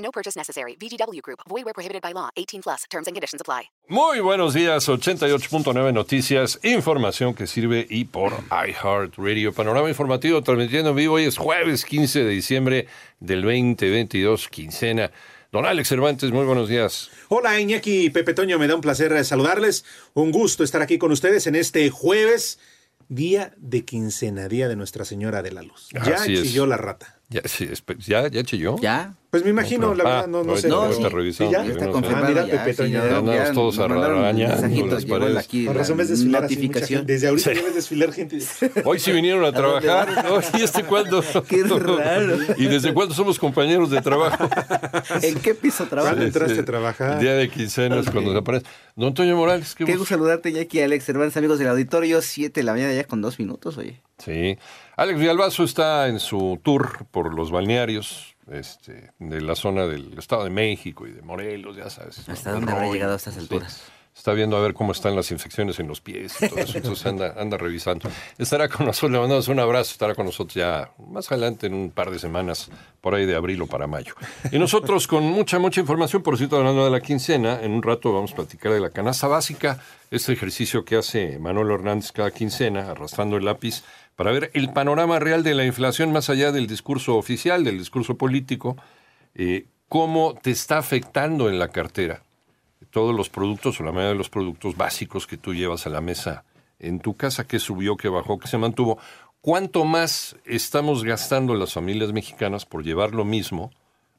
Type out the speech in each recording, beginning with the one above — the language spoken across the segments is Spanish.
No purchase necessary. VGW Group. Void where prohibited by law. 18 plus. Terms and conditions apply. Muy buenos días, 88.9 Noticias, información que sirve y por iHeartRadio. Panorama informativo transmitiendo en vivo. Hoy es jueves 15 de diciembre del 2022, quincena. Don Alex Cervantes, muy buenos días. Hola Iñaki y Pepe Toño, me da un placer saludarles. Un gusto estar aquí con ustedes en este jueves, día de quincena, día de Nuestra Señora de la Luz. Ya Así es. chilló la rata. Ya, sí, espe- ya, ya chilló. ¿Ya? Pues me imagino, la Ah, verdad, no, no ahorita- sé. No, revisamos, Sí, ya, está no confirmado. Ah, mira, Pepe ya andamos ya todos mandaron arañando mensajitos, las paredes. aquí Con la razón ves desfilar notificación. gente. Desde ahorita ves desfilar gente. Hoy sí vinieron a trabajar. ¿no? ¿Y este cuándo? Qué raro. ¿Y desde cuándo somos compañeros de trabajo? ¿En qué piso trabajas? ¿Cuándo entraste a trabajar? Día de quincenas cuando se aparece. Don Toño Morales, qué Qué gusto. gusto saludarte, Jackie, Alex Cervantes, amigos del auditorio. Siete de la mañana ya con dos minutos, oye. Sí. Alex Villalbazo está en su tour por los balnearios este, de la zona del Estado de México y de Morelos, ya sabes. ¿Hasta dónde habrá llegado a estas sí. Está viendo a ver cómo están las infecciones en los pies y todo eso. Entonces anda, anda revisando. Estará con nosotros, le mandamos un abrazo, estará con nosotros ya más adelante en un par de semanas, por ahí de abril o para mayo. Y nosotros con mucha, mucha información, por cierto, hablando de la quincena, en un rato vamos a platicar de la canasta básica, este ejercicio que hace Manuel Hernández cada quincena, arrastrando el lápiz, para ver el panorama real de la inflación más allá del discurso oficial, del discurso político, eh, cómo te está afectando en la cartera todos los productos o la mayoría de los productos básicos que tú llevas a la mesa en tu casa, que subió, que bajó, que se mantuvo. ¿Cuánto más estamos gastando las familias mexicanas por llevar lo mismo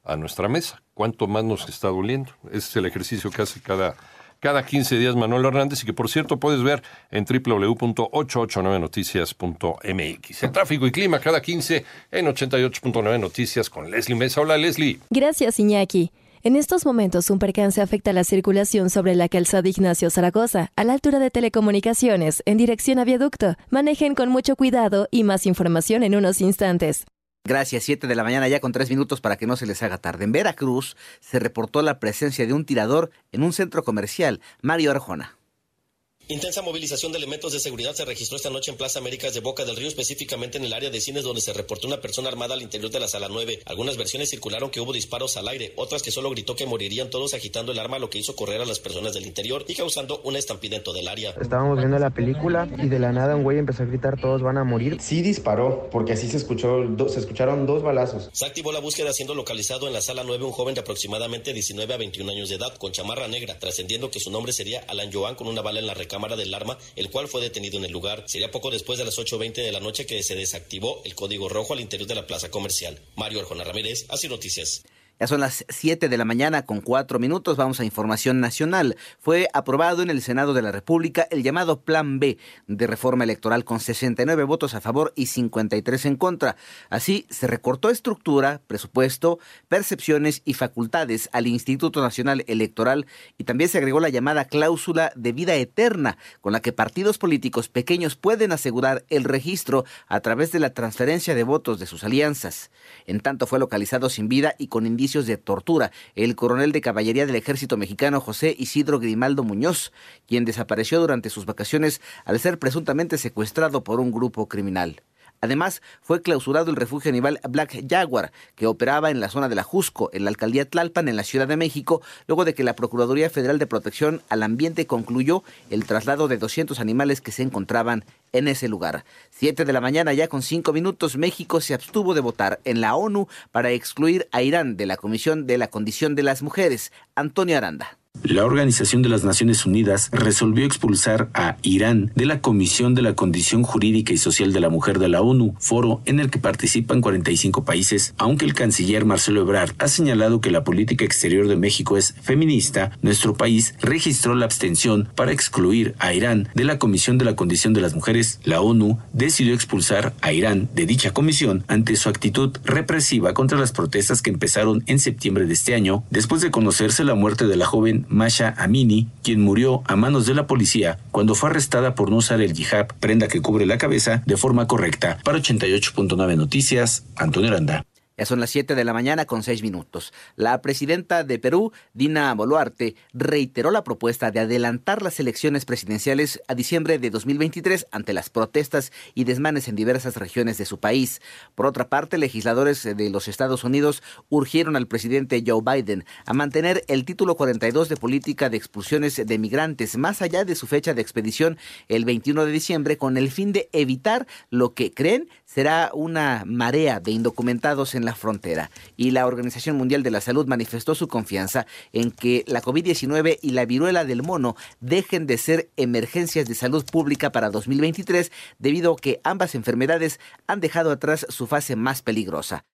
a nuestra mesa? ¿Cuánto más nos está doliendo? Ese es el ejercicio que hace cada, cada 15 días Manuel Hernández y que por cierto puedes ver en www.889noticias.mx. El tráfico y clima cada 15 en 88.9 Noticias con Leslie Mesa. Hola Leslie. Gracias, Iñaki. En estos momentos, un percance afecta la circulación sobre la calzada Ignacio Zaragoza, a la altura de Telecomunicaciones, en dirección a Viaducto. Manejen con mucho cuidado y más información en unos instantes. Gracias, siete de la mañana ya con tres minutos para que no se les haga tarde. En Veracruz se reportó la presencia de un tirador en un centro comercial. Mario Arjona. Intensa movilización de elementos de seguridad se registró esta noche en Plaza Américas de Boca del Río, específicamente en el área de cines donde se reportó una persona armada al interior de la sala 9. Algunas versiones circularon que hubo disparos al aire, otras que solo gritó que morirían todos agitando el arma, lo que hizo correr a las personas del interior y causando una estampida en todo el área. Estábamos viendo la película y de la nada un güey empezó a gritar todos van a morir. Sí disparó, porque así se escuchó, do- se escucharon dos balazos. Se activó la búsqueda siendo localizado en la sala 9 un joven de aproximadamente 19 a 21 años de edad con chamarra negra, trascendiendo que su nombre sería Alan Joan con una bala en la recámara del arma, el cual fue detenido en el lugar. Sería poco después de las 8.20 de la noche que se desactivó el código rojo al interior de la plaza comercial. Mario Arjona Ramírez, así noticias. Ya son las 7 de la mañana con 4 minutos. Vamos a información nacional. Fue aprobado en el Senado de la República el llamado Plan B de reforma electoral con 69 votos a favor y 53 en contra. Así se recortó estructura, presupuesto, percepciones y facultades al Instituto Nacional Electoral y también se agregó la llamada cláusula de vida eterna con la que partidos políticos pequeños pueden asegurar el registro a través de la transferencia de votos de sus alianzas. En tanto fue localizado sin vida y con indicios de tortura el coronel de caballería del ejército mexicano José Isidro Grimaldo Muñoz, quien desapareció durante sus vacaciones al ser presuntamente secuestrado por un grupo criminal. Además, fue clausurado el refugio animal Black Jaguar, que operaba en la zona de la Jusco, en la alcaldía Tlalpan, en la Ciudad de México, luego de que la Procuraduría Federal de Protección al Ambiente concluyó el traslado de 200 animales que se encontraban en ese lugar. Siete de la mañana, ya con cinco minutos, México se abstuvo de votar en la ONU para excluir a Irán de la Comisión de la Condición de las Mujeres. Antonio Aranda. La Organización de las Naciones Unidas resolvió expulsar a Irán de la Comisión de la Condición Jurídica y Social de la Mujer de la ONU, foro en el que participan 45 países. Aunque el canciller Marcelo Ebrard ha señalado que la política exterior de México es feminista, nuestro país registró la abstención para excluir a Irán de la Comisión de la Condición de las Mujeres. La ONU decidió expulsar a Irán de dicha comisión ante su actitud represiva contra las protestas que empezaron en septiembre de este año, después de conocerse la muerte de la joven Masha Amini, quien murió a manos de la policía cuando fue arrestada por no usar el hijab, prenda que cubre la cabeza, de forma correcta. Para 88.9 Noticias, Antonio Aranda. Ya son las 7 de la mañana con 6 minutos. La presidenta de Perú, Dina Boluarte, reiteró la propuesta de adelantar las elecciones presidenciales a diciembre de 2023 ante las protestas y desmanes en diversas regiones de su país. Por otra parte, legisladores de los Estados Unidos urgieron al presidente Joe Biden a mantener el título 42 de política de expulsiones de migrantes más allá de su fecha de expedición el 21 de diciembre con el fin de evitar lo que creen será una marea de indocumentados en frontera. Y la Organización Mundial de la Salud manifestó su confianza en que la COVID-19 y la viruela del mono dejen de ser emergencias de salud pública para 2023 debido a que ambas enfermedades han dejado atrás su fase más peligrosa.